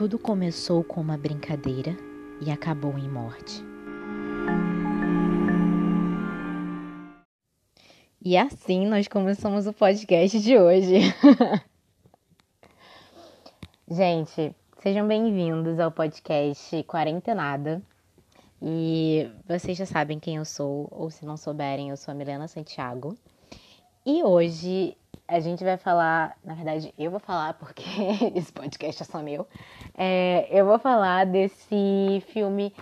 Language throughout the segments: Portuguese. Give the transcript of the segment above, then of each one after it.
Tudo começou com uma brincadeira e acabou em morte. E assim nós começamos o podcast de hoje. Gente, sejam bem-vindos ao podcast Quarentenada. E vocês já sabem quem eu sou, ou se não souberem, eu sou a Milena Santiago. E hoje a gente vai falar, na verdade, eu vou falar porque esse podcast é só meu. É, eu vou falar desse filme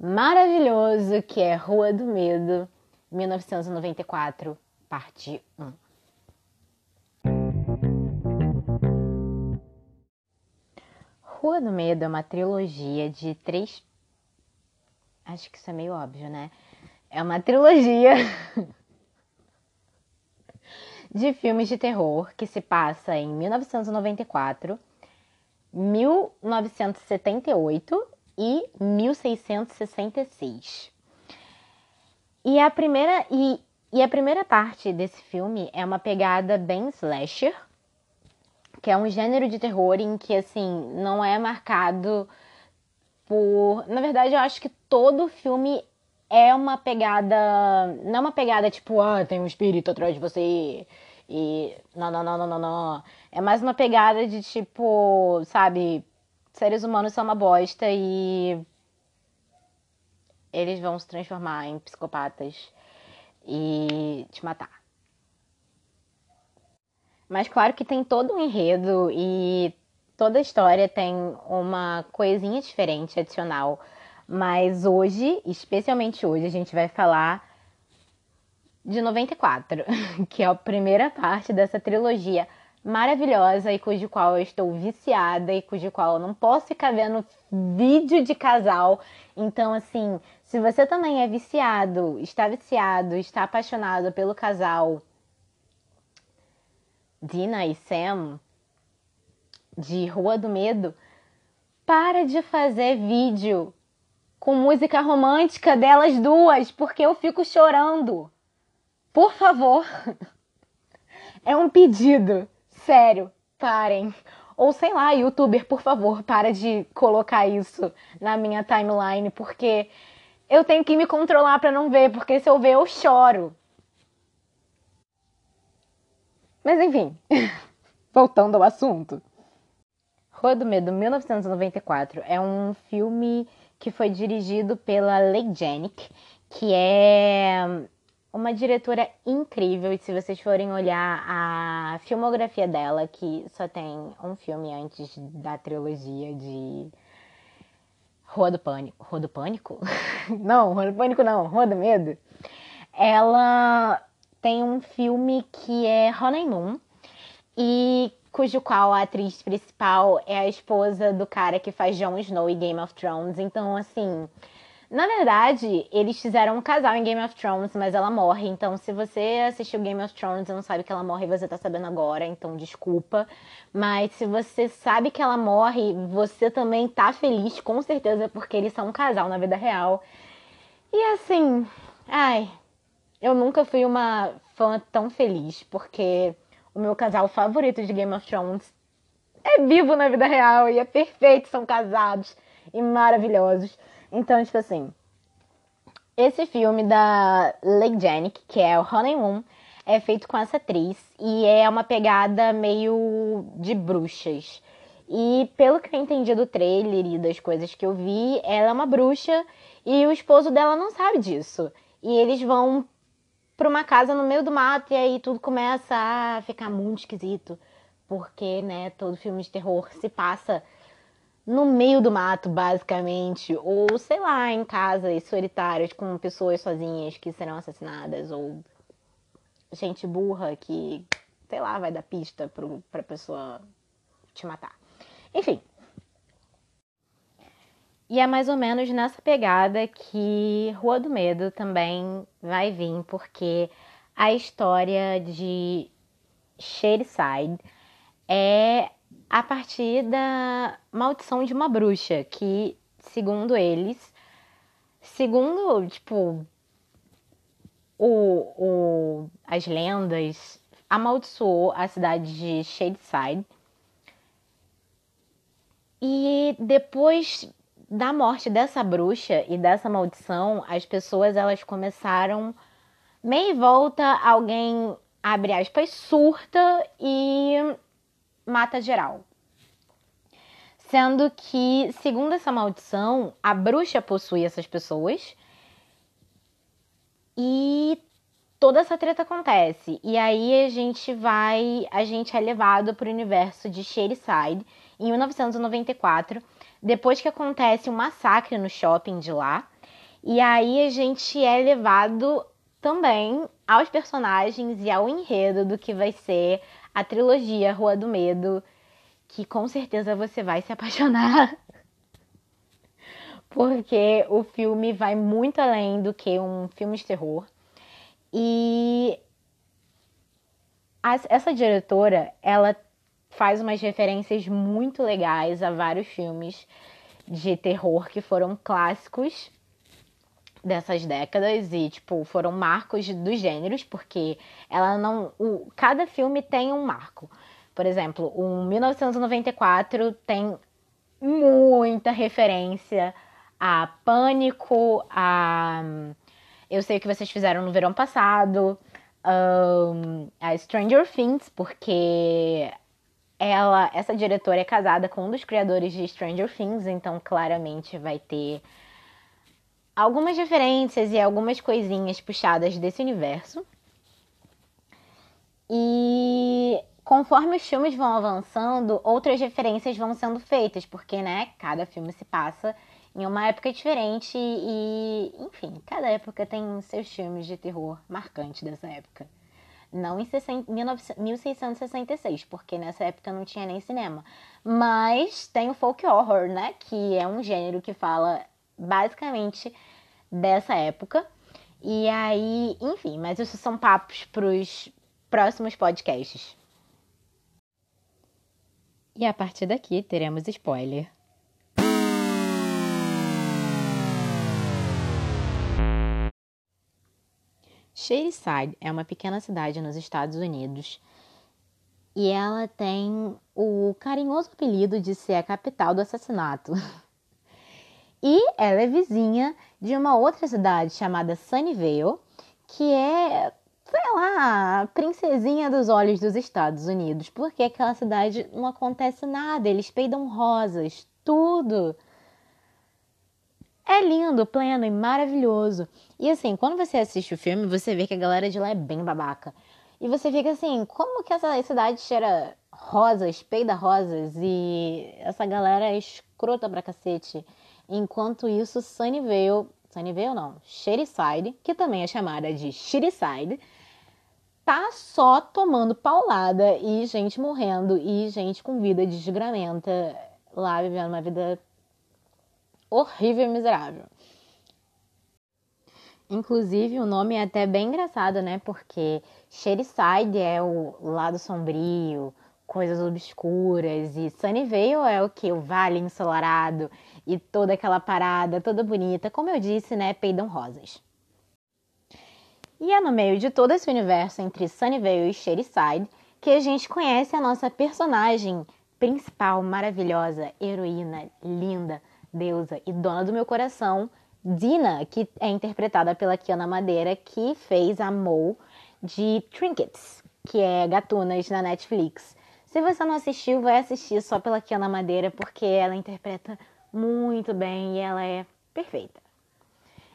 maravilhoso que é Rua do Medo, 1994, parte 1. Rua do Medo é uma trilogia de três. Acho que isso é meio óbvio, né? É uma trilogia de filmes de terror que se passa em 1994, 1978 e 1666. E a primeira e, e a primeira parte desse filme é uma pegada bem slasher, que é um gênero de terror em que assim não é marcado por, na verdade eu acho que todo filme é uma pegada, não é uma pegada tipo, ah, tem um espírito atrás de você e não, não, não, não, não, não. É mais uma pegada de tipo, sabe, seres humanos são uma bosta e eles vão se transformar em psicopatas e te matar. Mas claro que tem todo um enredo e toda a história tem uma coisinha diferente, adicional. Mas hoje, especialmente hoje, a gente vai falar de 94, que é a primeira parte dessa trilogia maravilhosa e cujo qual eu estou viciada e cujo qual eu não posso ficar vendo vídeo de casal. Então, assim, se você também é viciado, está viciado, está apaixonado pelo casal Dina e Sam de Rua do Medo, para de fazer vídeo com música romântica delas duas, porque eu fico chorando. Por favor. É um pedido. Sério, parem. Ou sei lá, youtuber, por favor, para de colocar isso na minha timeline, porque eu tenho que me controlar para não ver, porque se eu ver eu choro. Mas enfim, voltando ao assunto. Rua do Medo 1994 é um filme que foi dirigido pela Leigh Janick, que é uma diretora incrível. E se vocês forem olhar a filmografia dela, que só tem um filme antes da trilogia de Rua do Pânico. Rua do Pânico? não, Rua do Pânico não, Rua do Medo. Ela tem um filme que é Honeymoon e cujo qual a atriz principal é a esposa do cara que faz Jon Snow e Game of Thrones. Então, assim, na verdade, eles fizeram um casal em Game of Thrones, mas ela morre. Então, se você assistiu Game of Thrones e não sabe que ela morre, você tá sabendo agora, então desculpa. Mas se você sabe que ela morre, você também tá feliz, com certeza, porque eles são um casal na vida real. E assim, ai, eu nunca fui uma fã tão feliz, porque o meu casal favorito de Game of Thrones é vivo na vida real e é perfeito, são casados e maravilhosos. Então, tipo assim, esse filme da Leigh Janick, que é o Honeymoon, é feito com essa atriz e é uma pegada meio de bruxas. E pelo que eu entendi do trailer e das coisas que eu vi, ela é uma bruxa e o esposo dela não sabe disso. E eles vão para uma casa no meio do mato e aí tudo começa a ficar muito esquisito, porque, né, todo filme de terror se passa no meio do mato, basicamente, ou sei lá, em casas solitárias com pessoas sozinhas que serão assassinadas, ou gente burra que, sei lá, vai dar pista pro, pra pessoa te matar. Enfim. E é mais ou menos nessa pegada que Rua do Medo também vai vir, porque a história de Shadyside é a partir da maldição de uma bruxa, que, segundo eles, segundo, tipo, o, o, as lendas, amaldiçoou a cidade de Shadeside E depois da morte dessa bruxa e dessa maldição, as pessoas elas começaram meia volta, alguém abre aspas surta e mata geral. Sendo que, segundo essa maldição, a bruxa possui essas pessoas e toda essa treta acontece. E aí a gente vai, a gente é levado para o universo de Shadyside em 1994, depois que acontece um massacre no shopping de lá. E aí a gente é levado também aos personagens e ao enredo do que vai ser a trilogia Rua do Medo, que com certeza você vai se apaixonar. Porque o filme vai muito além do que um filme de terror. E essa diretora, ela faz umas referências muito legais a vários filmes de terror que foram clássicos dessas décadas e tipo foram marcos dos gêneros porque ela não o, cada filme tem um marco. Por exemplo o 1994 tem muita referência a Pânico a eu sei o que vocês fizeram no verão passado um, a Stranger Things porque ela, essa diretora é casada com um dos criadores de Stranger Things, então claramente vai ter algumas referências e algumas coisinhas puxadas desse universo. E conforme os filmes vão avançando, outras referências vão sendo feitas, porque, né, cada filme se passa em uma época diferente e, enfim, cada época tem seus filmes de terror marcantes dessa época. Não em 1666, porque nessa época não tinha nem cinema. Mas tem o folk horror, né? Que é um gênero que fala basicamente dessa época. E aí, enfim, mas isso são papos para os próximos podcasts. E a partir daqui teremos spoiler. Shadyside é uma pequena cidade nos Estados Unidos e ela tem o carinhoso apelido de ser a capital do assassinato. E ela é vizinha de uma outra cidade chamada Sunnyvale, que é, sei lá, a princesinha dos olhos dos Estados Unidos, porque aquela cidade não acontece nada, eles peidam rosas, tudo. É lindo, pleno e maravilhoso. E assim, quando você assiste o filme, você vê que a galera de lá é bem babaca. E você fica assim, como que essa cidade cheira rosas, peida rosas e essa galera é escrota pra cacete. Enquanto isso, Sunnyvale, Sunnyvale não, Shadyside, que também é chamada de Shityside, tá só tomando paulada e gente morrendo e gente com vida desgramenta lá vivendo uma vida horrível e miserável. Inclusive, o nome é até bem engraçado, né? Porque Shadyside é o lado sombrio, coisas obscuras, e Sunnyvale é o que? O vale ensolarado e toda aquela parada toda bonita. Como eu disse, né? Peidam rosas. E é no meio de todo esse universo entre Sunnyvale e Shadyside que a gente conhece a nossa personagem principal, maravilhosa, heroína, linda, deusa e dona do meu coração, Dina, que é interpretada pela Kiana Madeira, que fez a Mo de Trinkets, que é Gatunas na Netflix. Se você não assistiu, vai assistir só pela Kiana Madeira, porque ela interpreta muito bem e ela é perfeita.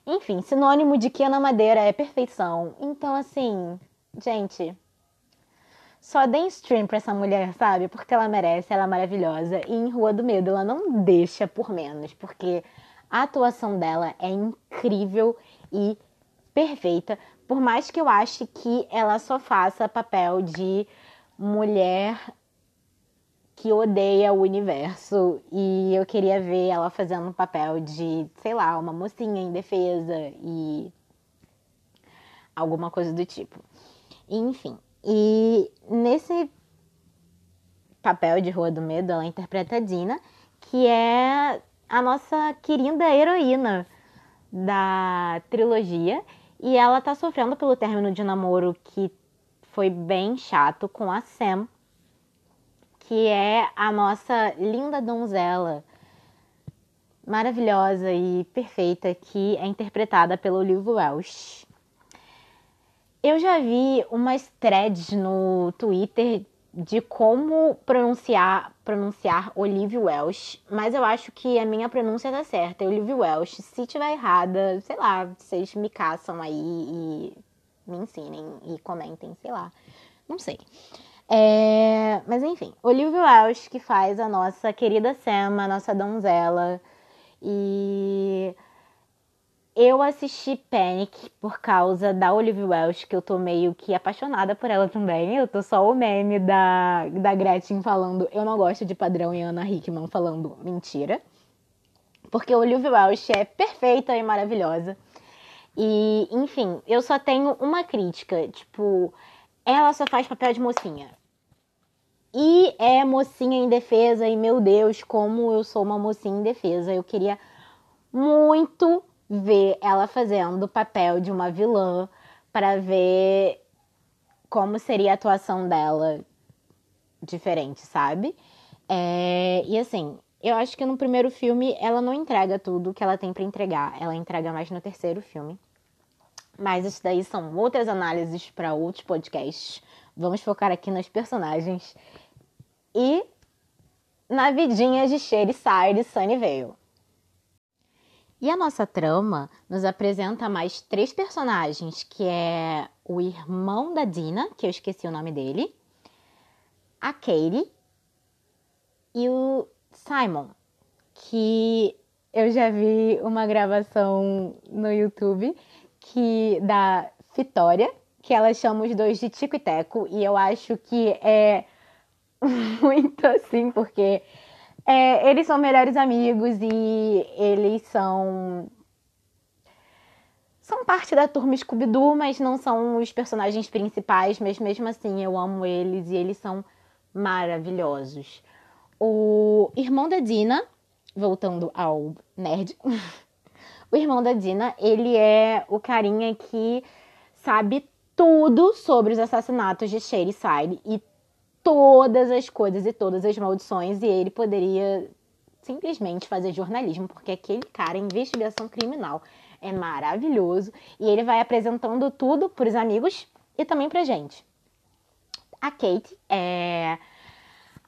Enfim, sinônimo de Kiana Madeira é perfeição. Então, assim, gente, só deem stream pra essa mulher, sabe? Porque ela merece, ela é maravilhosa. E em Rua do Medo, ela não deixa por menos, porque a atuação dela é incrível e perfeita. Por mais que eu ache que ela só faça papel de mulher que odeia o universo e eu queria ver ela fazendo um papel de, sei lá, uma mocinha indefesa e alguma coisa do tipo. Enfim, e nesse papel de Rua do Medo, ela interpreta a Dina, que é a nossa querida heroína da trilogia. E ela tá sofrendo pelo término de namoro que foi bem chato com a Sam, que é a nossa linda donzela maravilhosa e perfeita que é interpretada pelo Olivia Welsh. Eu já vi umas threads no Twitter de como pronunciar pronunciar Olivia Welsh, mas eu acho que a minha pronúncia tá certa, é Olivia Welsh. Se tiver errada, sei lá, vocês me caçam aí e me ensinem e comentem, sei lá. Não sei. É, mas enfim, Olivia Welsh que faz a nossa querida Sam, a nossa donzela. E eu assisti Panic por causa da Olivia Welsh, que eu tô meio que apaixonada por ela também. Eu tô só o meme da, da Gretchen falando eu não gosto de padrão e Ana Hickman falando mentira. Porque a Olivia Welsh é perfeita e maravilhosa. E, enfim, eu só tenho uma crítica, tipo, ela só faz papel de mocinha. E é mocinha em defesa, e meu Deus, como eu sou uma mocinha em defesa. Eu queria muito ver ela fazendo o papel de uma vilã para ver como seria a atuação dela diferente, sabe? É, e assim, eu acho que no primeiro filme ela não entrega tudo que ela tem para entregar, ela entrega mais no terceiro filme. Mas isso daí são outras análises para outros podcasts. Vamos focar aqui nos personagens e na vidinha de Sherry Side e Sunnyvale. E a nossa trama nos apresenta mais três personagens, que é o irmão da Dina, que eu esqueci o nome dele, a Katie e o Simon, que eu já vi uma gravação no YouTube que da Vitória, que ela chama os dois de Tico e Teco, e eu acho que é muito assim, porque é, eles são melhores amigos e eles são. São parte da turma Scooby-Doo, mas não são os personagens principais, mas mesmo assim eu amo eles e eles são maravilhosos. O irmão da Dina, voltando ao nerd, o irmão da Dina, ele é o carinha que sabe tudo sobre os assassinatos de Side e todas as coisas e todas as maldições e ele poderia simplesmente fazer jornalismo, porque aquele cara, investigação criminal, é maravilhoso e ele vai apresentando tudo para os amigos e também para gente. A Kate é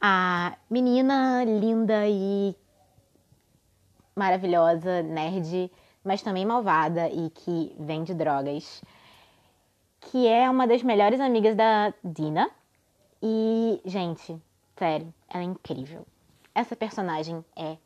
a menina linda e maravilhosa, nerd, mas também malvada e que vende drogas, que é uma das melhores amigas da Dina e, gente, sério, ela é incrível. Essa personagem é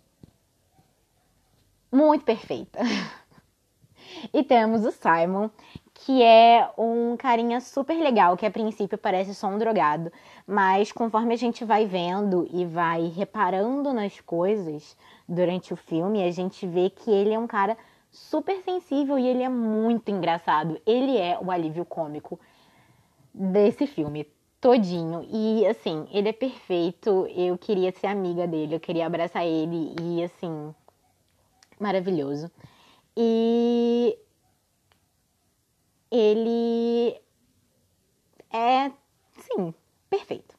muito perfeita. e temos o Simon, que é um carinha super legal, que a princípio parece só um drogado, mas conforme a gente vai vendo e vai reparando nas coisas durante o filme, a gente vê que ele é um cara super sensível e ele é muito engraçado. Ele é o alívio cômico desse filme todinho. E assim, ele é perfeito. Eu queria ser amiga dele, eu queria abraçar ele e assim, maravilhoso. E ele é, sim, perfeito.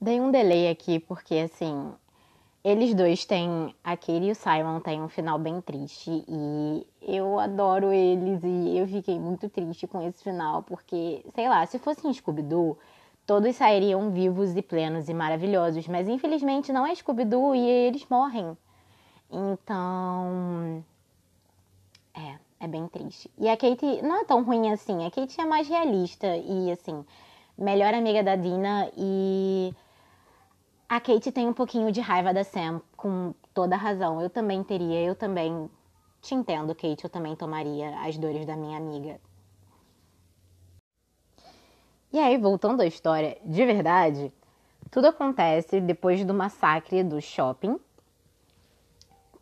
Dei um delay aqui porque assim, eles dois têm. A e o Simon têm um final bem triste. E eu adoro eles. E eu fiquei muito triste com esse final. Porque, sei lá, se fosse em Scooby-Doo, todos sairiam vivos e plenos e maravilhosos. Mas infelizmente não é Scooby-Doo e eles morrem. Então. É, é bem triste. E a Kate não é tão ruim assim. A Kate é mais realista e, assim, melhor amiga da Dina e a Kate tem um pouquinho de raiva da Sam, com toda razão. Eu também teria, eu também te entendo, Kate, eu também tomaria as dores da minha amiga. E aí, voltando à história de verdade, tudo acontece depois do massacre do shopping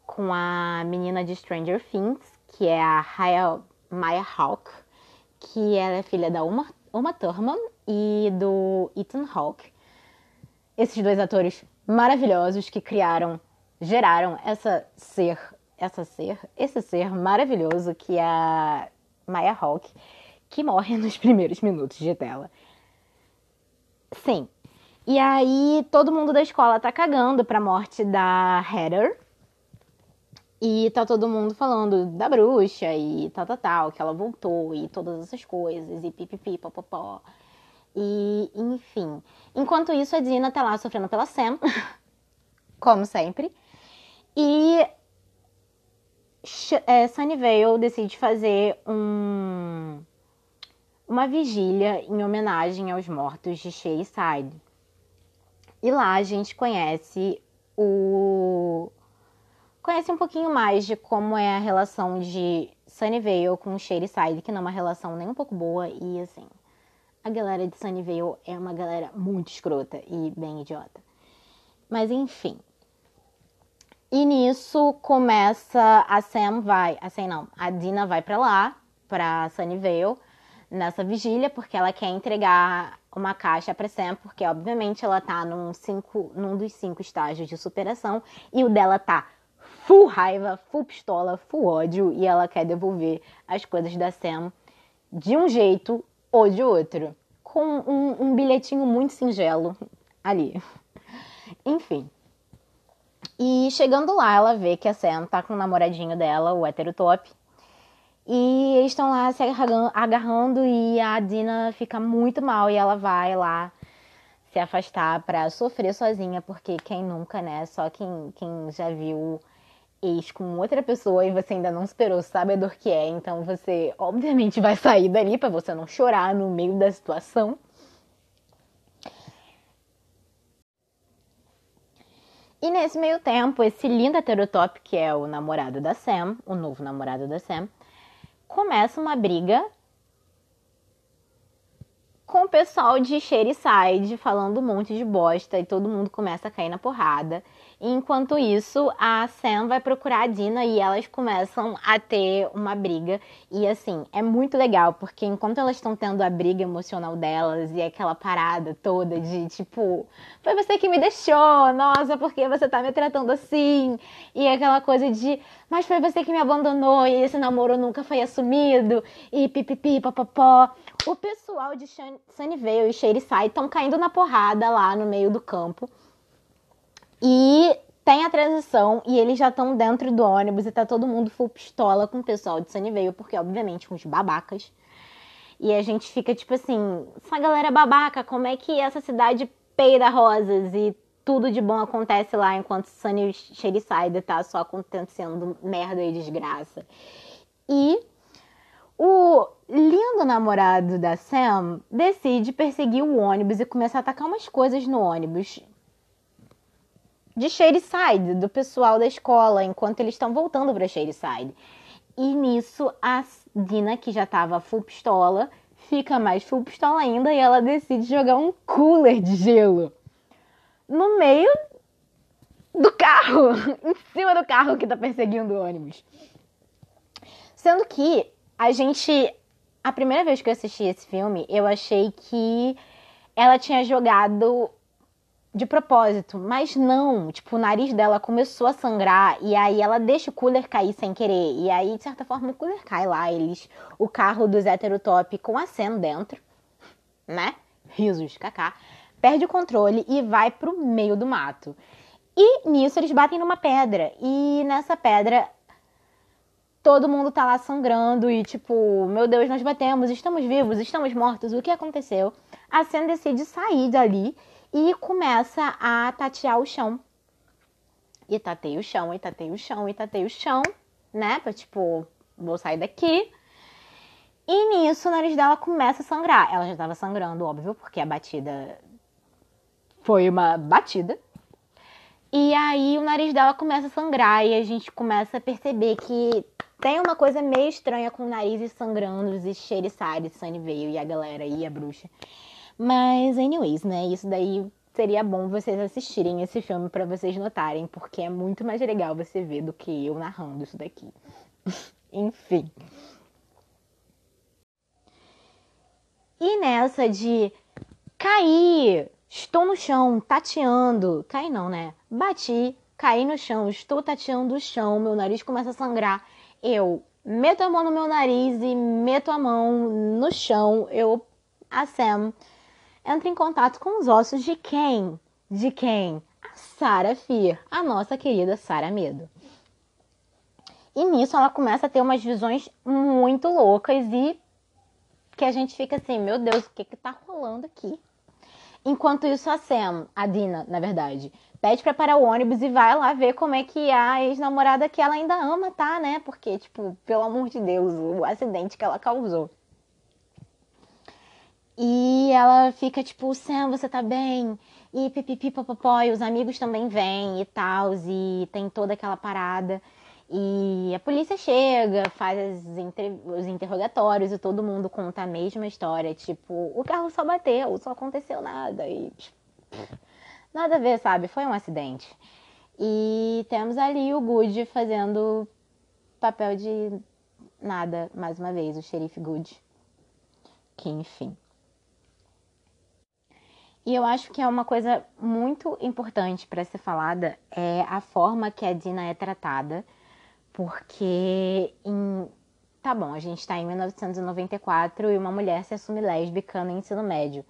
com a menina de Stranger Things, que é a Haya, Maya Hawke, que ela é filha da Uma, Uma Thurman e do Ethan Hawke esses dois atores maravilhosos que criaram, geraram essa ser, essa ser, esse ser maravilhoso que é a Maya Hawke, que morre nos primeiros minutos de tela. Sim. E aí todo mundo da escola tá cagando pra morte da Heather. E tá todo mundo falando da bruxa e tal, tal, tal, que ela voltou e todas essas coisas, e pipipi, popopó. E, enfim. Enquanto isso, a Dina tá lá sofrendo pela Sam, como sempre. E é, Sunnyvale decide fazer um, uma vigília em homenagem aos mortos de Shayside. E lá a gente conhece o conhece um pouquinho mais de como é a relação de Sunnyvale com Shadyside, que não é uma relação nem um pouco boa e assim, a galera de Sunnyvale é uma galera muito escrota e bem idiota. Mas enfim. E nisso começa a Sam vai, a Sam não, a Dina vai para lá, para Sunnyvale, nessa vigília, porque ela quer entregar uma caixa para Sam, porque obviamente ela tá num, cinco, num dos cinco estágios de superação e o dela tá full raiva, full pistola, full ódio e ela quer devolver as coisas da Sam de um jeito ou de outro. Com um, um bilhetinho muito singelo ali. Enfim. E chegando lá, ela vê que a Sam tá com o namoradinho dela, o hétero top. E eles estão lá se agarrando e a Dina fica muito mal e ela vai lá se afastar para sofrer sozinha, porque quem nunca, né? Só quem, quem já viu ex com outra pessoa e você ainda não esperou, sabe a dor que é, então você obviamente vai sair dali para você não chorar no meio da situação. E nesse meio tempo, esse lindo heterotop, que é o namorado da Sam, o novo namorado da Sam, começa uma briga com o pessoal de Side falando um monte de bosta e todo mundo começa a cair na porrada. Enquanto isso, a Sam vai procurar a Dina e elas começam a ter uma briga. E assim, é muito legal, porque enquanto elas estão tendo a briga emocional delas e aquela parada toda de tipo, foi você que me deixou, nossa, por que você tá me tratando assim? E aquela coisa de, mas foi você que me abandonou e esse namoro nunca foi assumido. E pipipi, papapó. O pessoal de Sunnyvale e Shadyside estão caindo na porrada lá no meio do campo. E tem a transição e eles já estão dentro do ônibus e tá todo mundo full pistola com o pessoal de Sunnyvale, porque obviamente uns babacas. E a gente fica tipo assim, essa galera babaca, como é que essa cidade peida rosas e tudo de bom acontece lá enquanto Sunny Shadyside tá só acontecendo merda e desgraça. E o lindo namorado da Sam decide perseguir o ônibus e começar a atacar umas coisas no ônibus de Shadyside, do pessoal da escola, enquanto eles estão voltando para Shadyside. E nisso, a Dina, que já tava full pistola, fica mais full pistola ainda e ela decide jogar um cooler de gelo no meio do carro, em cima do carro que tá perseguindo o ônibus. Sendo que a gente. A primeira vez que eu assisti esse filme, eu achei que ela tinha jogado de propósito, mas não. Tipo, o nariz dela começou a sangrar e aí ela deixa o cooler cair sem querer. E aí, de certa forma, o cooler cai lá. Eles, o carro dos heterotop com a Sam dentro, né? Risos, kaká. Perde o controle e vai pro meio do mato. E nisso eles batem numa pedra. E nessa pedra todo mundo tá lá sangrando e tipo, meu Deus, nós batemos, estamos vivos, estamos mortos, o que aconteceu? A Sam decide sair dali e começa a tatear o chão. E tateia o chão, e tateia o chão, e tateia o chão, né? Pra tipo, vou sair daqui. E nisso o nariz dela começa a sangrar. Ela já tava sangrando, óbvio, porque a batida foi uma batida. E aí o nariz dela começa a sangrar e a gente começa a perceber que tem uma coisa meio estranha com o nariz sangrando, os Sherissari, Sunnyvale e a galera e a bruxa. Mas, anyways, né? Isso daí seria bom vocês assistirem esse filme para vocês notarem, porque é muito mais legal você ver do que eu narrando isso daqui. Enfim. E nessa de cair, estou no chão, tateando. Caí não, né? Bati, caí no chão, estou tateando o chão, meu nariz começa a sangrar. Eu meto a mão no meu nariz e meto a mão no chão. Eu, a Sam entra em contato com os ossos de quem? De quem? A Sarah Fear, a nossa querida Sarah Medo. E nisso ela começa a ter umas visões muito loucas e que a gente fica assim, meu Deus, o que que tá rolando aqui? Enquanto isso, a Sam, a Dina, na verdade, pede pra parar o ônibus e vai lá ver como é que a ex-namorada que ela ainda ama tá, né? Porque, tipo, pelo amor de Deus, o acidente que ela causou. E ela fica tipo, Sam, você tá bem? E pipipi, popopó, e os amigos também vêm e tal, e tem toda aquela parada. E a polícia chega, faz os interrogatórios e todo mundo conta a mesma história. Tipo, o carro só bateu, só aconteceu nada. E nada a ver, sabe? Foi um acidente. E temos ali o Good fazendo papel de nada, mais uma vez, o xerife Good. Que enfim. E eu acho que é uma coisa muito importante para ser falada é a forma que a Dina é tratada, porque em tá bom, a gente está em 1994 e uma mulher se assume lésbica no ensino médio.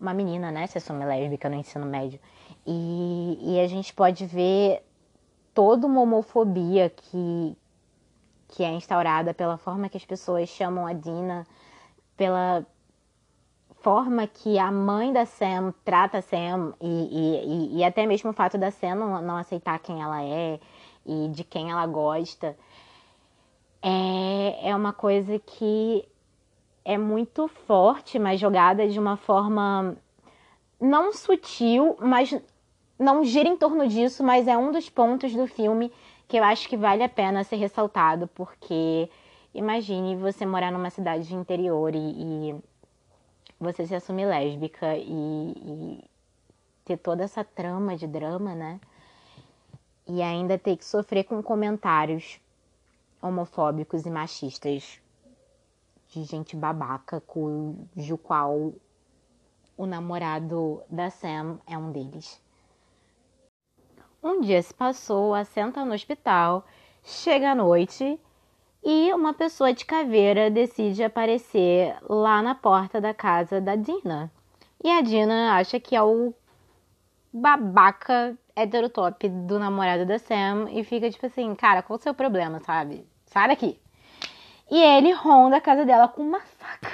Uma menina, né, se assume lésbica no ensino médio. E, e a gente pode ver toda uma homofobia que, que é instaurada pela forma que as pessoas chamam a Dina, pela, forma que a mãe da Sam trata Sam e, e, e, até mesmo o fato da Sam não, não, aceitar quem ela é e de quem ela gosta é, é uma coisa que é muito forte, mas jogada de uma forma não sutil, mas não gira em torno disso, mas é um dos pontos do filme que eu acho que vale a pena ser ressaltado, porque imagine você morar numa cidade de interior e, e você se assumir lésbica e, e ter toda essa trama de drama, né? E ainda ter que sofrer com comentários homofóbicos e machistas de gente babaca, cujo qual o namorado da Sam é um deles. Um dia se passou, assenta no hospital, chega à noite e uma pessoa de caveira decide aparecer lá na porta da casa da Dina. E a Dina acha que é o babaca heterotop do namorado da Sam e fica tipo assim, cara, qual o seu problema, sabe? Sai daqui. E ele ronda a casa dela com uma faca.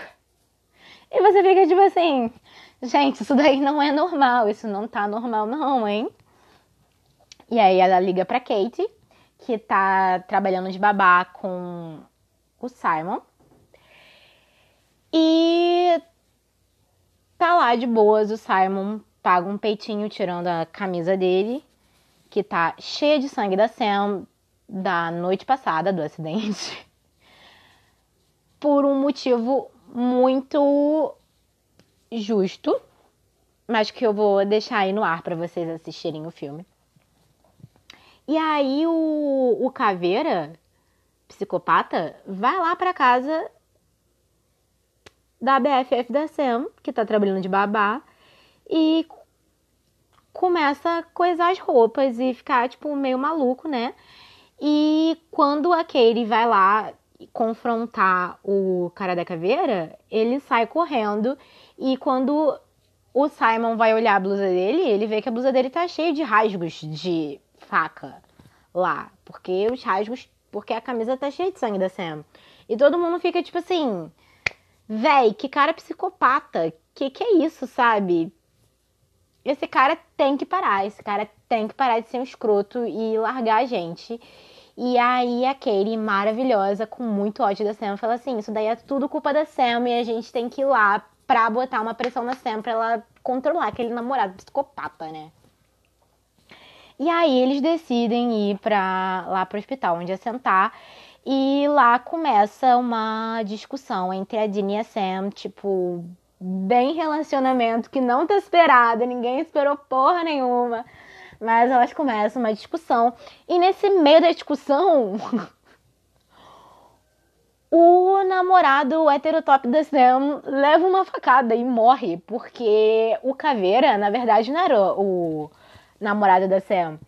E você fica tipo assim, gente, isso daí não é normal, isso não tá normal não, hein? E aí ela liga pra Kate que tá trabalhando de babá com o Simon. E tá lá de boas, o Simon paga um peitinho tirando a camisa dele, que tá cheia de sangue da Sam da noite passada do acidente. Por um motivo muito justo, mas que eu vou deixar aí no ar para vocês assistirem o filme. E aí o, o Caveira, psicopata, vai lá pra casa da BFF da Sam, que tá trabalhando de babá, e começa a coisar as roupas e ficar, tipo, meio maluco, né? E quando a Katie vai lá confrontar o cara da caveira, ele sai correndo e quando o Simon vai olhar a blusa dele, ele vê que a blusa dele tá cheia de rasgos de faca lá. Porque os rasgos. Porque a camisa tá cheia de sangue da Sam. E todo mundo fica tipo assim. Véi, que cara psicopata. Que que é isso, sabe? Esse cara tem que parar. Esse cara tem que parar de ser um escroto e largar a gente. E aí a Katie, maravilhosa, com muito ódio da Sam, fala assim: Isso daí é tudo culpa da Sam e a gente tem que ir lá pra botar uma pressão na Sam pra ela controlar aquele namorado psicopata, né? E aí eles decidem ir para lá para o hospital onde assentar. E lá começa uma discussão entre a Dini e a Sam, tipo, bem relacionamento que não tá esperado, ninguém esperou porra nenhuma. Mas elas começam uma discussão. E nesse meio da discussão, o namorado heterotop da Sam leva uma facada e morre. Porque o Caveira, na verdade, não era o namorada da Sam,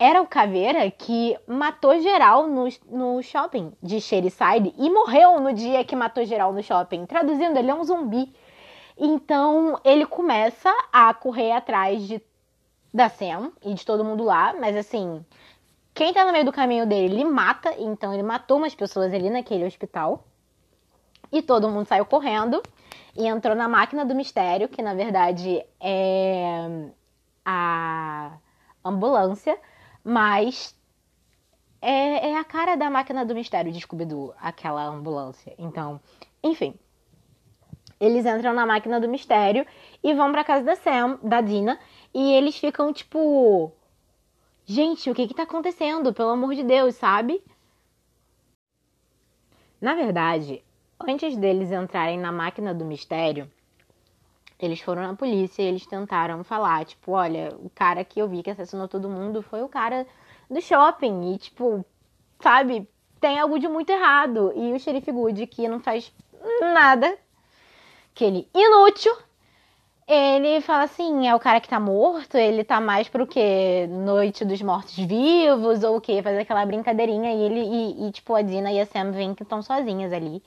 era o Caveira que matou geral no, no shopping de Sherryside e morreu no dia que matou geral no shopping. Traduzindo, ele é um zumbi. Então ele começa a correr atrás de, da Sam e de todo mundo lá, mas assim, quem tá no meio do caminho dele, ele mata, então ele matou umas pessoas ali naquele hospital. E todo mundo saiu correndo e entrou na máquina do mistério, que na verdade é a ambulância, mas é, é a cara da máquina do mistério de Scooby-Doo, aquela ambulância. Então, enfim. Eles entram na máquina do mistério e vão pra casa da Sam, da Dina, e eles ficam tipo. Gente, o que que tá acontecendo? Pelo amor de Deus, sabe? Na verdade, antes deles entrarem na máquina do mistério, eles foram na polícia e eles tentaram falar, tipo, olha, o cara que eu vi que assassinou todo mundo foi o cara do shopping. E, tipo, sabe, tem algo de muito errado. E o xerife Good, que não faz nada, aquele inútil, ele fala assim, é o cara que tá morto, ele tá mais pro que? Noite dos mortos-vivos, ou o que? Faz aquela brincadeirinha e ele, e, e, tipo, a Dina e a Sam vêm que estão sozinhas ali.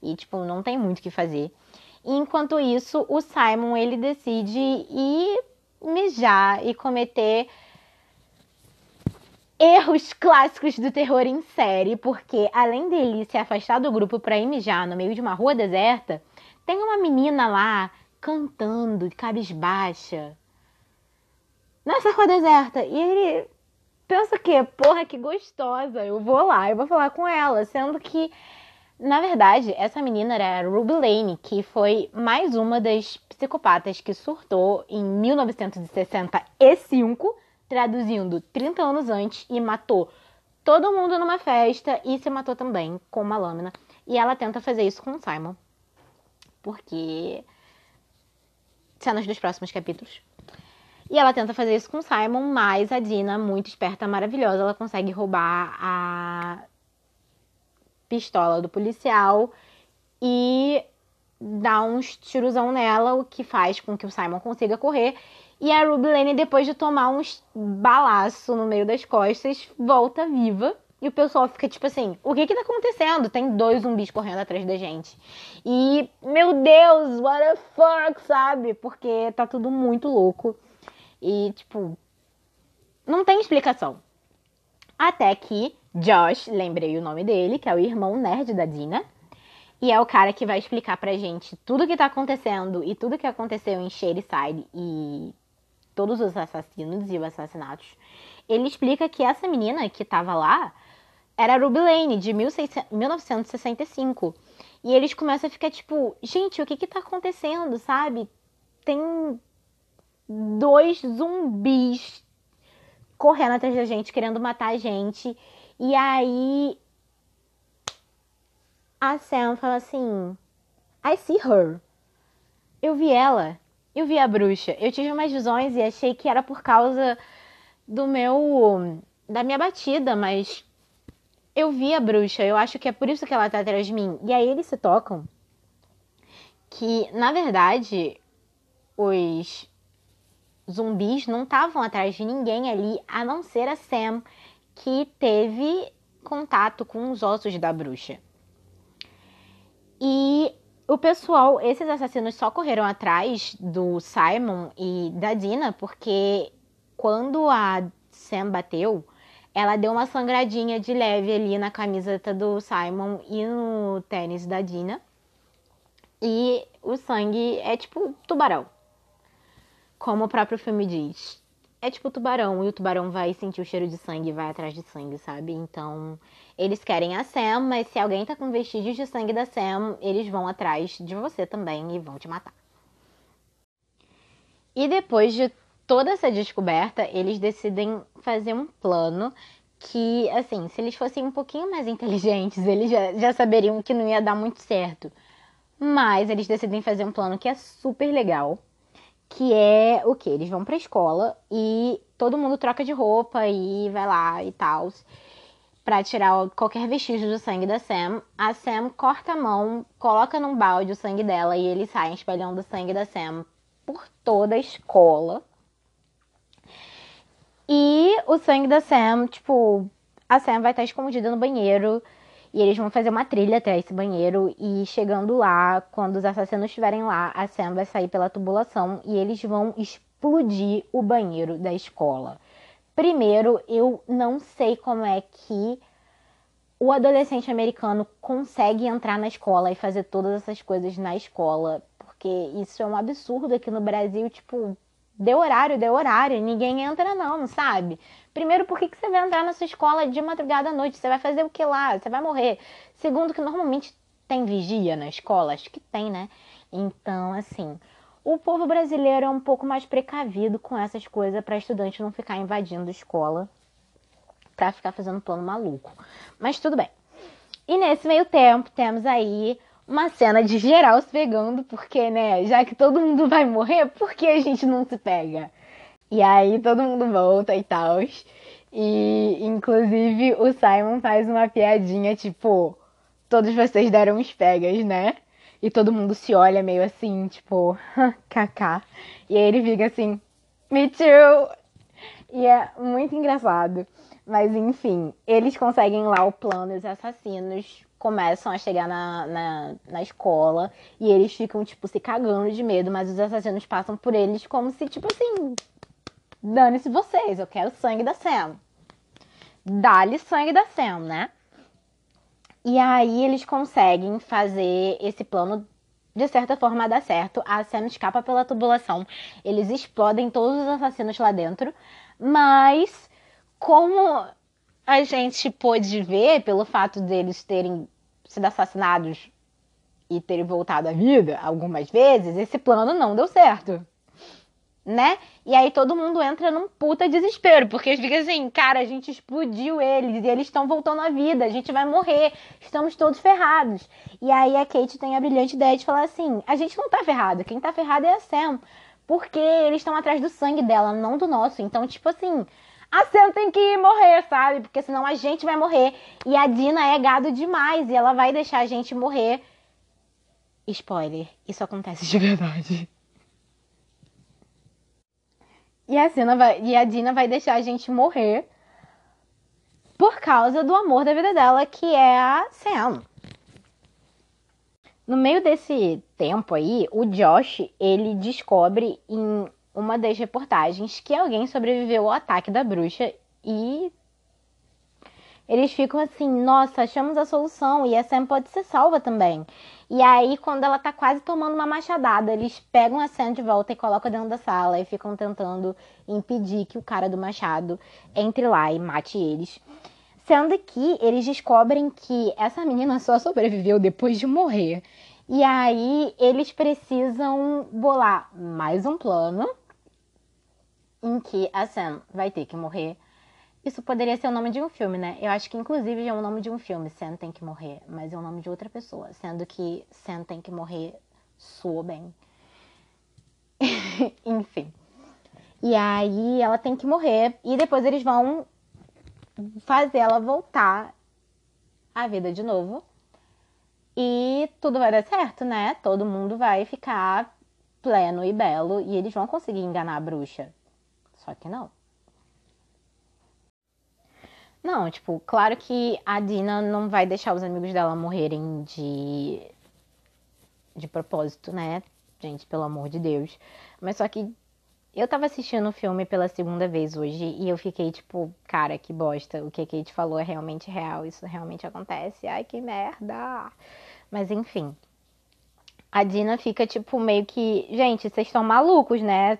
E, tipo, não tem muito o que fazer. Enquanto isso, o Simon, ele decide ir mijar e cometer erros clássicos do terror em série, porque além dele se afastar do grupo para ir mijar no meio de uma rua deserta, tem uma menina lá cantando de cabisbaixa nessa rua deserta. E ele pensa que, porra, que gostosa, eu vou lá, eu vou falar com ela, sendo que na verdade, essa menina era a Ruby Lane, que foi mais uma das psicopatas que surtou em 1965 traduzindo 30 anos antes, e matou todo mundo numa festa e se matou também com uma lâmina. E ela tenta fazer isso com o Simon. Porque. Cenas dos próximos capítulos. E ela tenta fazer isso com o Simon, mas a Dina, muito esperta, maravilhosa, ela consegue roubar a pistola do policial e dá uns tirosão nela, o que faz com que o Simon consiga correr. E a Ruby Lane, depois de tomar uns balaço no meio das costas, volta viva. E o pessoal fica tipo assim: o que que tá acontecendo? Tem dois zumbis correndo atrás da gente. E, meu Deus, what the fuck, sabe? Porque tá tudo muito louco. E, tipo, não tem explicação. Até que Josh, lembrei o nome dele, que é o irmão nerd da Dina. E é o cara que vai explicar pra gente tudo que tá acontecendo e tudo que aconteceu em Shadyside e todos os assassinos e os assassinatos, ele explica que essa menina que estava lá era Ruby Lane, de 1965. E eles começam a ficar tipo, gente, o que que tá acontecendo, sabe? Tem dois zumbis correndo atrás da gente, querendo matar a gente. E aí a Sam fala assim: I see her. Eu vi ela. Eu vi a bruxa. Eu tive umas visões e achei que era por causa do meu. da minha batida, mas eu vi a bruxa. Eu acho que é por isso que ela tá atrás de mim. E aí eles se tocam que, na verdade, os zumbis não estavam atrás de ninguém ali, a não ser a Sam, que teve contato com os ossos da bruxa. E o pessoal, esses assassinos só correram atrás do Simon e da Dina porque quando a Sam bateu, ela deu uma sangradinha de leve ali na camiseta do Simon e no tênis da Dina. E o sangue é tipo tubarão. Como o próprio filme diz. É tipo tubarão, e o tubarão vai sentir o cheiro de sangue e vai atrás de sangue, sabe? Então, eles querem a Sam, mas se alguém tá com vestígios de sangue da Sam, eles vão atrás de você também e vão te matar. E depois de toda essa descoberta, eles decidem fazer um plano que, assim, se eles fossem um pouquinho mais inteligentes, eles já, já saberiam que não ia dar muito certo. Mas eles decidem fazer um plano que é super legal, que é o que? Eles vão pra escola e todo mundo troca de roupa e vai lá e tal para tirar qualquer vestígio do sangue da Sam. A Sam corta a mão, coloca num balde o sangue dela e eles saem espalhando o sangue da Sam por toda a escola. E o sangue da Sam, tipo, a Sam vai estar escondida no banheiro E eles vão fazer uma trilha até esse banheiro. E chegando lá, quando os assassinos estiverem lá, a Sam vai sair pela tubulação e eles vão explodir o banheiro da escola. Primeiro, eu não sei como é que o adolescente americano consegue entrar na escola e fazer todas essas coisas na escola. Porque isso é um absurdo aqui no Brasil, tipo, deu horário, deu horário, ninguém entra não, sabe? Primeiro, por que, que você vai entrar na sua escola de madrugada à noite? Você vai fazer o que lá? Você vai morrer. Segundo, que normalmente tem vigia na escola, acho que tem, né? Então, assim, o povo brasileiro é um pouco mais precavido com essas coisas para estudante não ficar invadindo escola, para ficar fazendo plano maluco. Mas tudo bem. E nesse meio tempo, temos aí uma cena de geral se pegando, porque, né, já que todo mundo vai morrer, por que a gente não se pega? E aí todo mundo volta e tal. E inclusive o Simon faz uma piadinha tipo, todos vocês deram uns pegas, né? E todo mundo se olha meio assim, tipo, kaká. E aí ele fica assim, me too. E é muito engraçado. Mas enfim, eles conseguem lá o plano, os assassinos começam a chegar na, na, na, escola e eles ficam, tipo, se cagando de medo, mas os assassinos passam por eles como se, tipo assim, dane-se vocês, eu quero sangue da Sam. Dá-lhe sangue da Sam, né? E aí eles conseguem fazer esse plano de certa forma dar certo. A Sam escapa pela tubulação. Eles explodem todos os assassinos lá dentro. Mas como a gente pôde ver pelo fato deles terem sido assassinados e terem voltado à vida algumas vezes, esse plano não deu certo. Né? E aí todo mundo entra num puta desespero, porque fica assim, cara, a gente explodiu eles e eles estão voltando à vida, a gente vai morrer, estamos todos ferrados. E aí a Kate tem a brilhante ideia de falar assim: a gente não tá ferrado, quem tá ferrado é a Sam, porque eles estão atrás do sangue dela, não do nosso. Então, tipo assim, a Sam tem que morrer, sabe? Porque senão a gente vai morrer. E a Dina é gado demais e ela vai deixar a gente morrer. Spoiler, isso acontece de verdade. E a, Dina vai, e a Dina vai deixar a gente morrer por causa do amor da vida dela, que é a Sam. No meio desse tempo aí, o Josh, ele descobre em uma das reportagens que alguém sobreviveu ao ataque da bruxa e eles ficam assim, nossa, achamos a solução e a Sam pode ser salva também. E aí, quando ela tá quase tomando uma machadada, eles pegam a Sam de volta e colocam dentro da sala e ficam tentando impedir que o cara do machado entre lá e mate eles. Sendo que eles descobrem que essa menina só sobreviveu depois de morrer. E aí eles precisam bolar mais um plano em que a Sam vai ter que morrer. Isso poderia ser o nome de um filme, né? Eu acho que inclusive é o nome de um filme, Sam tem que morrer, mas é o nome de outra pessoa, sendo que Sam tem que morrer soa bem. Enfim. E aí ela tem que morrer e depois eles vão fazer ela voltar à vida de novo. E tudo vai dar certo, né? Todo mundo vai ficar pleno e belo e eles vão conseguir enganar a bruxa. Só que não. Não, tipo, claro que a Dina não vai deixar os amigos dela morrerem de. de propósito, né? Gente, pelo amor de Deus. Mas só que eu tava assistindo o filme pela segunda vez hoje e eu fiquei tipo, cara, que bosta. O que a Kate falou é realmente real, isso realmente acontece. Ai, que merda. Mas enfim. A Dina fica tipo meio que, gente, vocês estão malucos, né?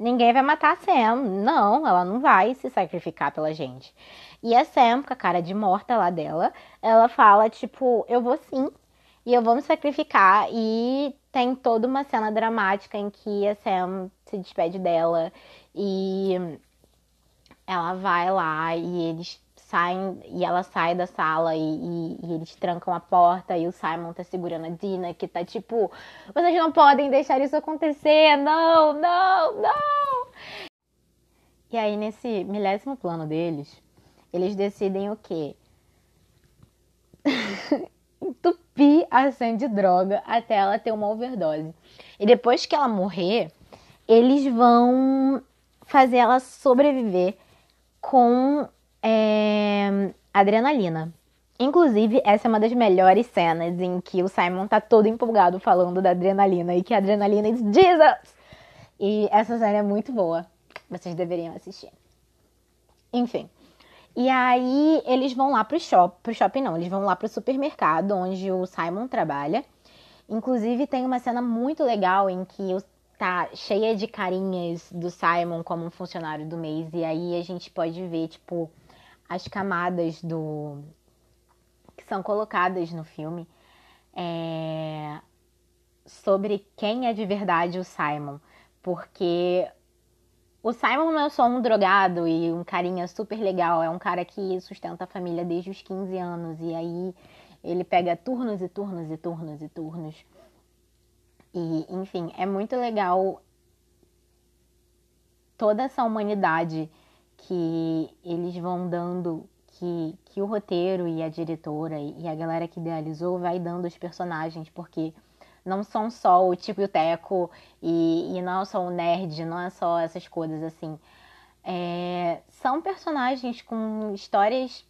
Ninguém vai matar a Sam. Não, ela não vai se sacrificar pela gente. E a Sam, com a cara de morta lá dela, ela fala, tipo, eu vou sim. E eu vou me sacrificar. E tem toda uma cena dramática em que a Sam se despede dela. E ela vai lá e eles saem e ela sai da sala e, e, e, eles trancam a porta e o Simon tá segurando a Dina, que tá tipo, vocês não podem deixar isso acontecer, não, não, não. E aí nesse milésimo plano deles, eles decidem o quê? Entupir a Sam de droga até ela ter uma overdose. E depois que ela morrer, eles vão fazer ela sobreviver com é, adrenalina. Inclusive, essa é uma das melhores cenas em que o Simon tá todo empolgado falando da adrenalina e que a adrenalina é Jesus! E essa cena é muito boa. Vocês deveriam assistir. Enfim. E aí eles vão lá pro shopping, pro shopping não, eles vão lá pro supermercado onde o Simon trabalha. Inclusive tem uma cena muito legal em que tá cheia de carinhas do Simon como um funcionário do mês e aí a gente pode ver tipo as camadas do são colocadas no filme é, sobre quem é de verdade o Simon. Porque o Simon não é só um drogado e um carinha super legal, é um cara que sustenta a família desde os 15 anos. E aí ele pega turnos e turnos e turnos e turnos. E, enfim, é muito legal toda essa humanidade que eles vão dando que, que o roteiro e a diretora e a galera que idealizou vai dando os personagens, porque não são só o Tico e o Teco e, e não é só o nerd, não é só essas coisas assim. É, são personagens com histórias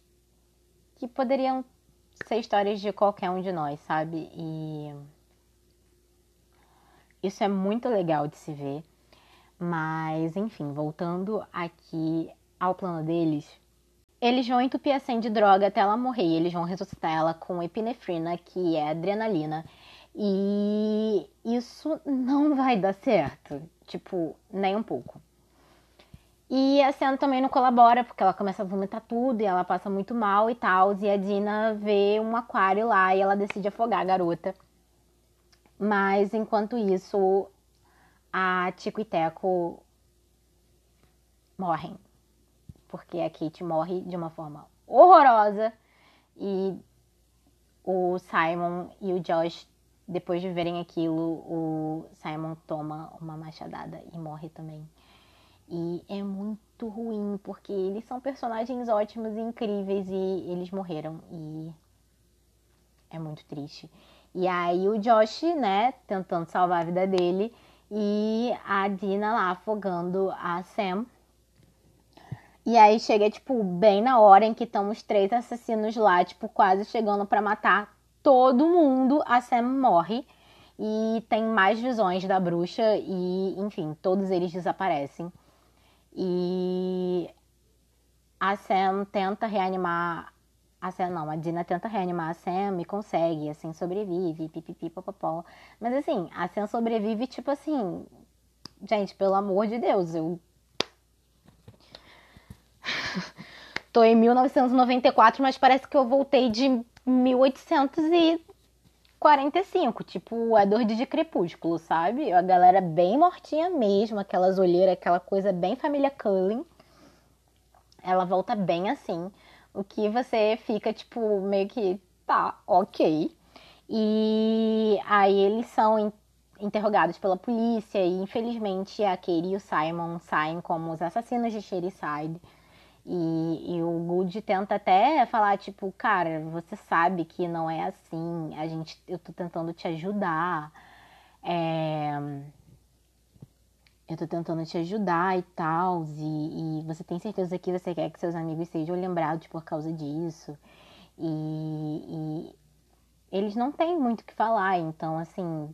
que poderiam ser histórias de qualquer um de nós, sabe? E isso é muito legal de se ver. Mas, enfim, voltando aqui ao plano deles, eles vão entupir a Sam de droga até ela morrer. E eles vão ressuscitar ela com epinefrina, que é adrenalina. E isso não vai dar certo. Tipo, nem um pouco. E a Sam também não colabora, porque ela começa a vomitar tudo e ela passa muito mal e tal. E a Dina vê um aquário lá e ela decide afogar a garota. Mas enquanto isso, a Tico e Teco morrem porque a Kate morre de uma forma horrorosa e o Simon e o Josh, depois de verem aquilo, o Simon toma uma machadada e morre também. E é muito ruim, porque eles são personagens ótimos e incríveis e eles morreram. E é muito triste. E aí o Josh, né, tentando salvar a vida dele e a Dina lá afogando a Sam e aí chega, tipo, bem na hora em que estão os três assassinos lá, tipo, quase chegando para matar todo mundo. A Sam morre. E tem mais visões da bruxa e, enfim, todos eles desaparecem. E a Sam tenta reanimar a Sam não, a Dina tenta reanimar a Sam e consegue, assim, sobrevive, pipipi, popopó. Mas assim, a Sam sobrevive, tipo assim, gente, pelo amor de Deus, eu Tô em 1994, mas parece que eu voltei de 1845, tipo Edward de Crepúsculo, sabe? A galera bem mortinha mesmo, aquelas olheiras, aquela coisa bem família Cullen. Ela volta bem assim, o que você fica tipo meio que tá, ok. E aí eles são interrogados pela polícia e infelizmente a Katie e o Simon saem como os assassinos de Sherryside. E, e, o Good tenta até falar, tipo, cara, você sabe que não é assim, a gente, eu tô tentando te ajudar, é, eu tô tentando te ajudar e tal, e, e, você tem certeza que você quer que seus amigos sejam lembrados por causa disso, e, e eles não têm muito o que falar, então, assim,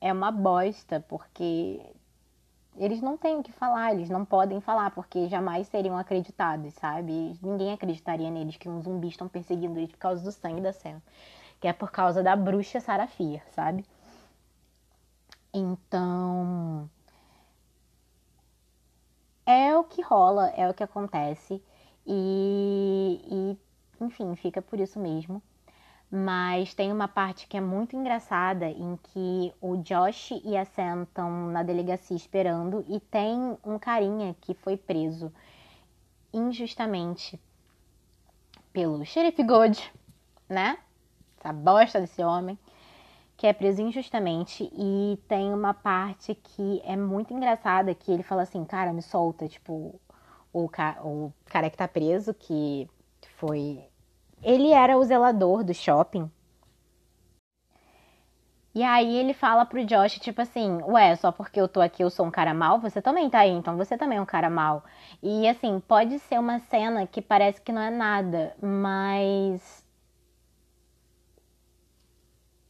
é uma bosta, porque eles não têm o que falar, eles não podem falar, porque jamais seriam acreditados, sabe? Ninguém acreditaria neles que uns zumbis estão perseguindo eles por causa do sangue da Sam. Que é por causa da bruxa Sarafir, sabe? Então. É o que rola, é o que acontece. E, e enfim, fica por isso mesmo. Mas tem uma parte que é muito engraçada em que o Josh e a Sam estão na delegacia esperando e tem um carinha que foi preso injustamente pelo xerife Good, né? Essa bosta desse homem, que é preso injustamente e tem uma parte que é muito engraçada que ele fala assim, cara, me solta, tipo, o, ca o cara que tá preso, que foi ele era o zelador do shopping. E aí ele fala pro Josh, tipo assim, ué, só porque eu tô aqui eu sou um cara mal, você também tá aí, então você também é um cara mal. E assim, pode ser uma cena que parece que não é nada, mas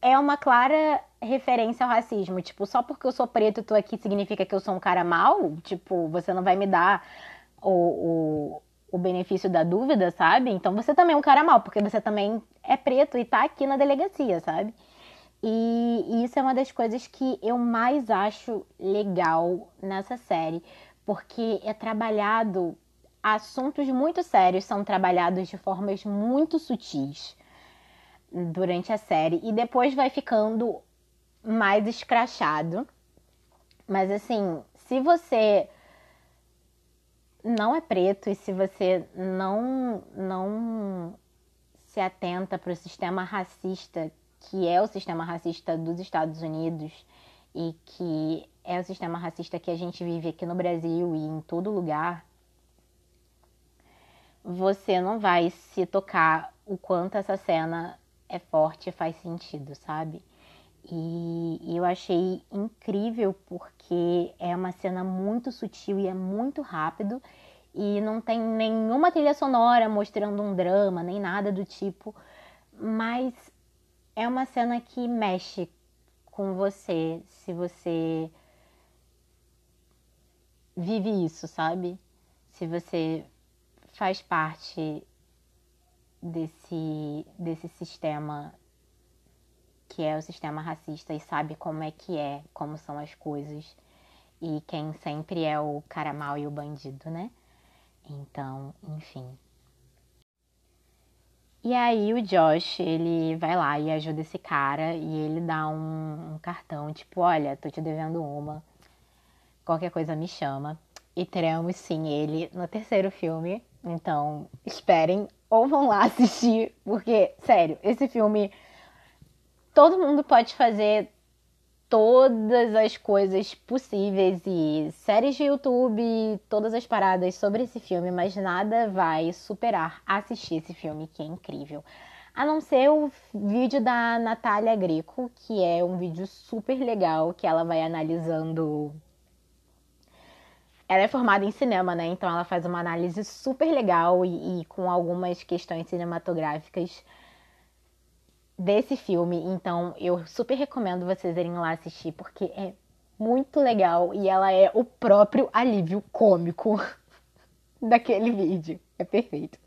é uma clara referência ao racismo. Tipo, só porque eu sou preto e tô aqui significa que eu sou um cara mal? Tipo, você não vai me dar o, o, o benefício da dúvida, sabe? Então você também é um cara mal, porque você também é preto e tá aqui na delegacia, sabe? E, e isso é uma das coisas que eu mais acho legal nessa série, porque é trabalhado. Assuntos muito sérios são trabalhados de formas muito sutis durante a série e depois vai ficando mais escrachado. Mas assim, se você não é preto e se você não não se atenta para o sistema racista que é o sistema racista dos Estados Unidos e que é o sistema racista que a gente vive aqui no Brasil e em todo lugar, você não vai se tocar o quanto essa cena é forte e faz sentido, sabe? E, eu achei incrível porque é uma cena muito sutil e é muito rápido e não tem nenhuma trilha sonora mostrando um drama, nem nada do tipo, mas é uma cena que mexe com você se você vive isso, sabe? Se você faz parte desse, desse sistema que é o sistema racista e sabe como é que é, como são as coisas e quem sempre é o cara mal e o bandido, né? Então, enfim. E aí o Josh, ele vai lá e ajuda esse cara e ele dá um, um cartão, tipo, olha, tô te devendo uma. Qualquer coisa me chama. E teremos sim ele no terceiro filme. Então, esperem ou vão lá assistir, porque, sério, esse filme todo mundo pode fazer todas as coisas possíveis e séries de YouTube, todas as paradas sobre esse filme, mas nada vai superar assistir esse filme que é incrível. A não ser o vídeo da Natália Greco, que é um vídeo super legal, que ela vai analisando. Ela é formada em cinema, né? Então ela faz uma análise super legal e, e com algumas questões cinematográficas desse filme. Então eu super recomendo vocês irem lá assistir, porque é muito legal e ela é o próprio alívio cômico daquele vídeo. É perfeito.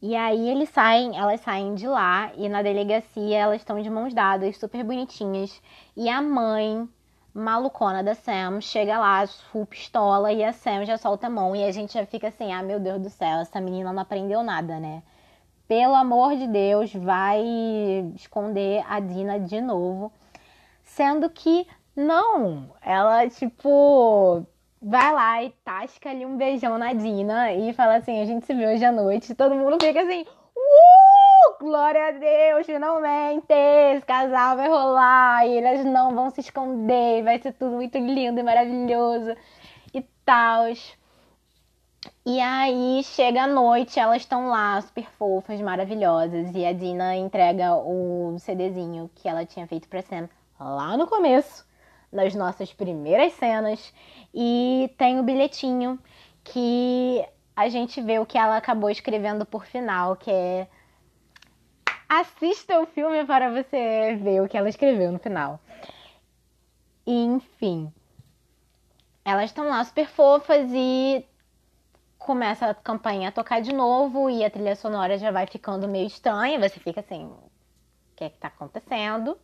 E aí eles saem, elas saem de lá e na delegacia elas estão de mãos dadas, super bonitinhas. E a mãe malucona da Sam chega lá, full pistola, e a Sam já solta a mão. E a gente já fica assim, ah, meu Deus do céu, essa menina não aprendeu nada, né? Pelo amor de Deus, vai esconder a Dina de novo. Sendo que não, ela tipo vai lá e tasca ali um beijão na Dina e fala assim: a gente se vê hoje à noite. E todo mundo fica assim: uh, glória a Deus, finalmente esse casal vai rolar e eles não vão se esconder, vai ser tudo muito lindo e maravilhoso e tal. E aí chega a noite, elas estão lá, super fofas, maravilhosas, e a Dina entrega o CDzinho que ela tinha feito pra Sam lá no começo, nas nossas primeiras cenas, e tem o bilhetinho que a gente vê o que ela acabou escrevendo por final, que é assista o filme para você ver o que ela escreveu no final. Enfim, elas estão lá super fofas e começa a campanha a tocar de novo e a trilha sonora já vai ficando meio estranha, você fica assim, o que é que tá acontecendo?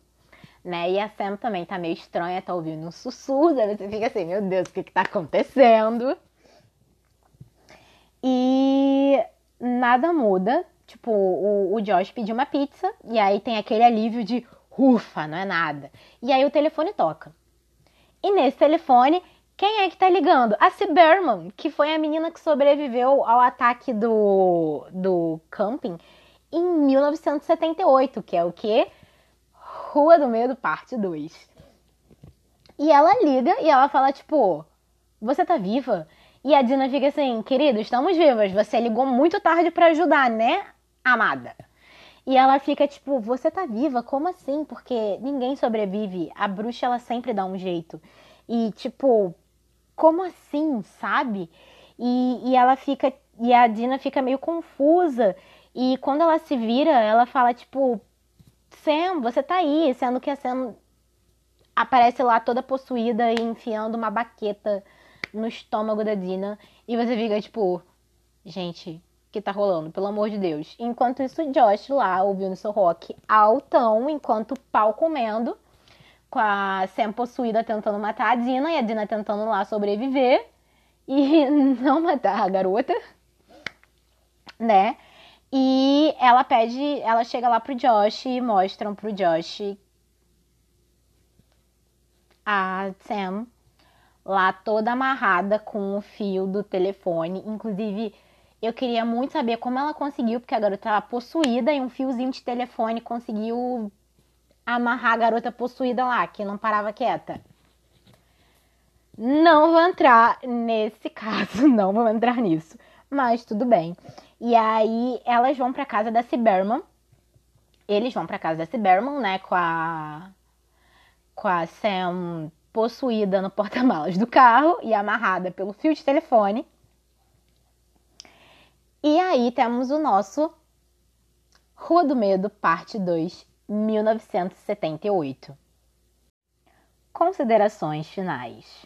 Né? E a Sam também tá meio estranha, tá ouvindo um sussurro, você fica assim, meu Deus, o que que tá acontecendo? E nada muda, tipo, o, o Josh pediu uma pizza e aí tem aquele alívio de ufa, não é nada. E aí o telefone toca. E nesse telefone quem é que tá ligando? A Berman, que foi a menina que sobreviveu ao ataque do, do camping em 1978, que é o quê? Rua do Medo, parte 2. E ela liga e ela fala, tipo, você tá viva? E a Dina fica assim, querido, estamos vivas. Você ligou muito tarde para ajudar, né, amada? E ela fica tipo, você tá viva? Como assim? Porque ninguém sobrevive. A bruxa ela sempre dá um jeito. E tipo, como assim, sabe? E, e ela fica. E a Dina fica meio confusa. E quando ela se vira, ela fala, tipo, Sam, você tá aí, sendo que a Sam aparece lá toda possuída e enfiando uma baqueta no estômago da Dina. E você fica, tipo, gente, que tá rolando, pelo amor de Deus. Enquanto isso, Josh lá ouvindo seu rock altão, enquanto o pau comendo, com a Sam possuída tentando matar a Dina e a Dina tentando lá sobreviver e não matar a garota, né? E ela pede, ela chega lá pro Josh e mostram pro Josh a Sam lá toda amarrada com o fio do telefone. Inclusive, eu queria muito saber como ela conseguiu, porque a garota estava possuída e um fiozinho de telefone conseguiu amarrar a garota possuída lá, que não parava quieta. Não vou entrar nesse caso, não vou entrar nisso, mas tudo bem. E aí elas vão para casa da Ciberman. Eles vão para casa da Ciberman, né, com a com a Sam possuída no porta-malas do carro e amarrada pelo fio de telefone. E aí temos o nosso Rua do Medo, parte 2, 1978. Considerações finais.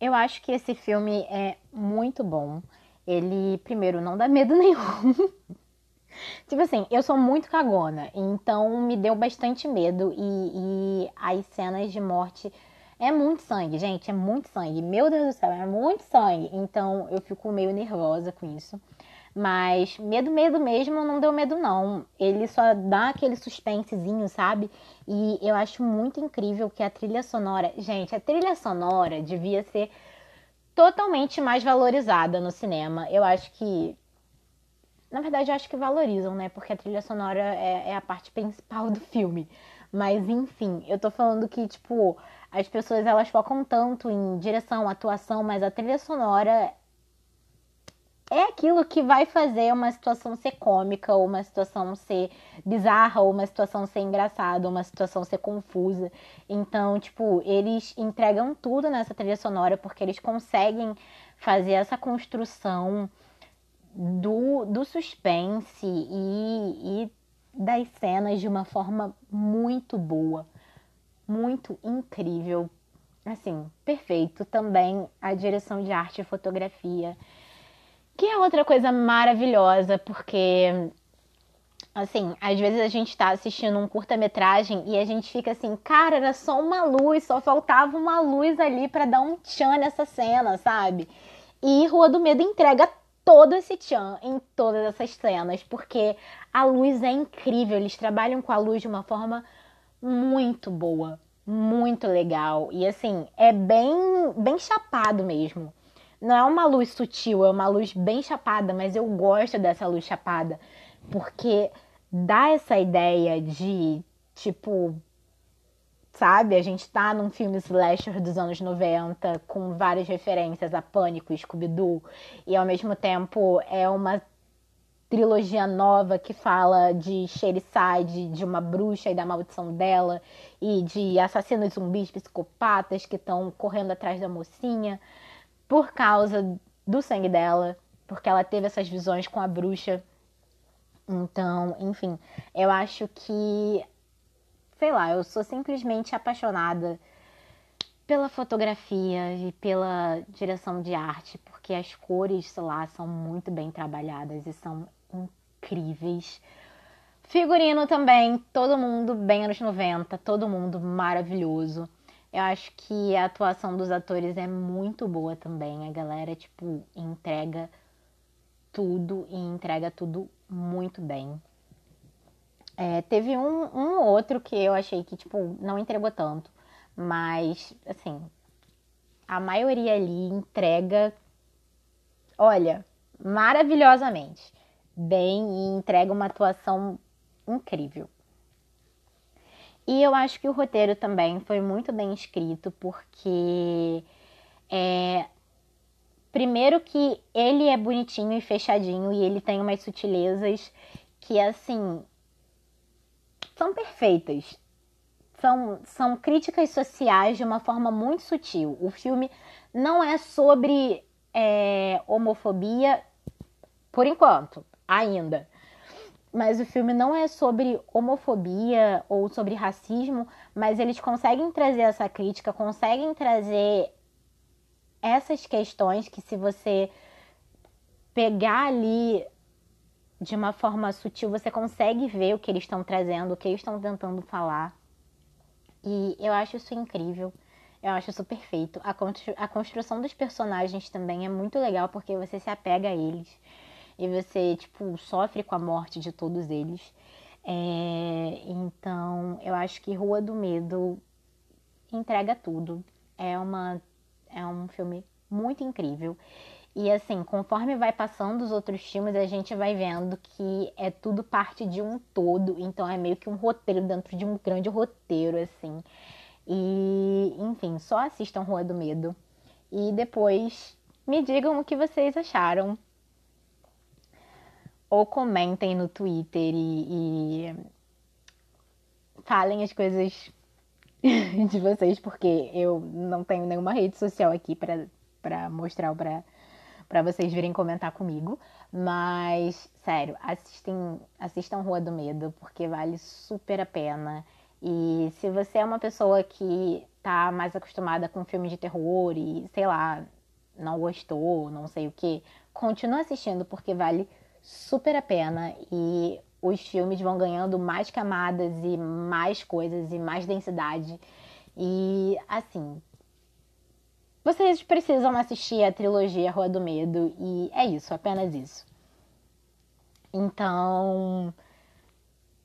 Eu acho que esse filme é muito bom. Ele, primeiro, não dá medo nenhum. tipo assim, eu sou muito cagona, então me deu bastante medo. E, e as cenas de morte é muito sangue, gente, é muito sangue. Meu Deus do céu, é muito sangue. Então eu fico meio nervosa com isso. Mas medo, medo mesmo não deu medo, não. Ele só dá aquele suspensezinho, sabe? E eu acho muito incrível que a trilha sonora. Gente, a trilha sonora devia ser totalmente mais valorizada no cinema. Eu acho que. Na verdade, eu acho que valorizam, né? Porque a trilha sonora é, é a parte principal do filme. Mas, enfim, eu tô falando que, tipo, as pessoas elas focam tanto em direção, atuação, mas a trilha sonora é aquilo que vai fazer uma situação ser cômica, ou uma situação ser bizarra, ou uma situação ser engraçada, ou uma situação ser confusa. Então, tipo, eles entregam tudo nessa trilha sonora porque eles conseguem fazer essa construção do, do suspense e, e das cenas de uma forma muito boa, muito incrível. Assim, perfeito. Também a direção de arte e fotografia que é outra coisa maravilhosa, porque assim, às vezes a gente tá assistindo um curta-metragem e a gente fica assim, cara, era só uma luz, só faltava uma luz ali para dar um tchan nessa cena, sabe? E Rua do Medo entrega todo esse tchan em todas essas cenas, porque a luz é incrível, eles trabalham com a luz de uma forma muito boa, muito legal. E assim, é bem bem chapado mesmo. Não é uma luz sutil, é uma luz bem chapada, mas eu gosto dessa luz chapada, porque dá essa ideia de, tipo, sabe? A gente tá num filme slasher dos anos 90 com várias referências a Pânico e Scooby-Doo, e ao mesmo tempo é uma trilogia nova que fala de Shericide, de uma bruxa e da maldição dela, e de assassinos zumbis psicopatas que estão correndo atrás da mocinha por causa do sangue dela, porque ela teve essas visões com a bruxa. Então, enfim, eu acho que, sei lá, eu sou simplesmente apaixonada pela fotografia e pela direção de arte, porque as cores, sei lá, são muito bem trabalhadas e são incríveis. Figurino também, todo mundo bem anos 90, todo mundo maravilhoso. Eu acho que a atuação dos atores é muito boa também. A galera, tipo, entrega tudo e entrega tudo muito bem. É, teve um, um outro que eu achei que, tipo, não entregou tanto. Mas, assim, a maioria ali entrega, olha, maravilhosamente bem e entrega uma atuação incrível. E eu acho que o roteiro também foi muito bem escrito, porque é, primeiro que ele é bonitinho e fechadinho e ele tem umas sutilezas que assim são perfeitas. São, são críticas sociais de uma forma muito sutil. O filme não é sobre é, homofobia, por enquanto, ainda. Mas o filme não é sobre homofobia ou sobre racismo, mas eles conseguem trazer essa crítica, conseguem trazer essas questões que se você pegar ali de uma forma sutil, você consegue ver o que eles estão trazendo, o que eles estão tentando falar. E eu acho isso incrível. Eu acho isso perfeito. A, a construção dos personagens também é muito legal porque você se apega a eles e você, tipo, sofre com a morte de todos eles. É, então, eu acho que Rua do Medo entrega tudo. É, uma, é um filme muito incrível. E assim, conforme vai passando os outros filmes, a gente vai vendo que é tudo parte de um todo. Então é meio que um roteiro dentro de um grande roteiro, assim. E, enfim, só assistam Rua do Medo. E depois me digam o que vocês acharam. Ou comentem no Twitter e, e falem as coisas de vocês, porque eu não tenho nenhuma rede social aqui para mostrar para para vocês virem comentar comigo. Mas, sério, assistem, assistam Rua do Medo, porque vale super a pena. E se você é uma pessoa que tá mais acostumada com filme de terror e, sei lá, não gostou, não sei o que, continua assistindo, porque vale super a pena. E os filmes vão ganhando mais camadas e mais coisas e mais densidade. E assim, vocês precisam assistir a trilogia Rua do Medo e é isso, apenas isso. Então,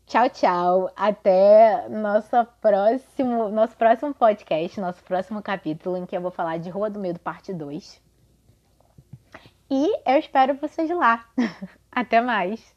tchau, tchau. Até nosso próximo, nosso próximo podcast, nosso próximo capítulo, em que eu vou falar de Rua do Medo, parte 2. E eu espero vocês lá. Até mais!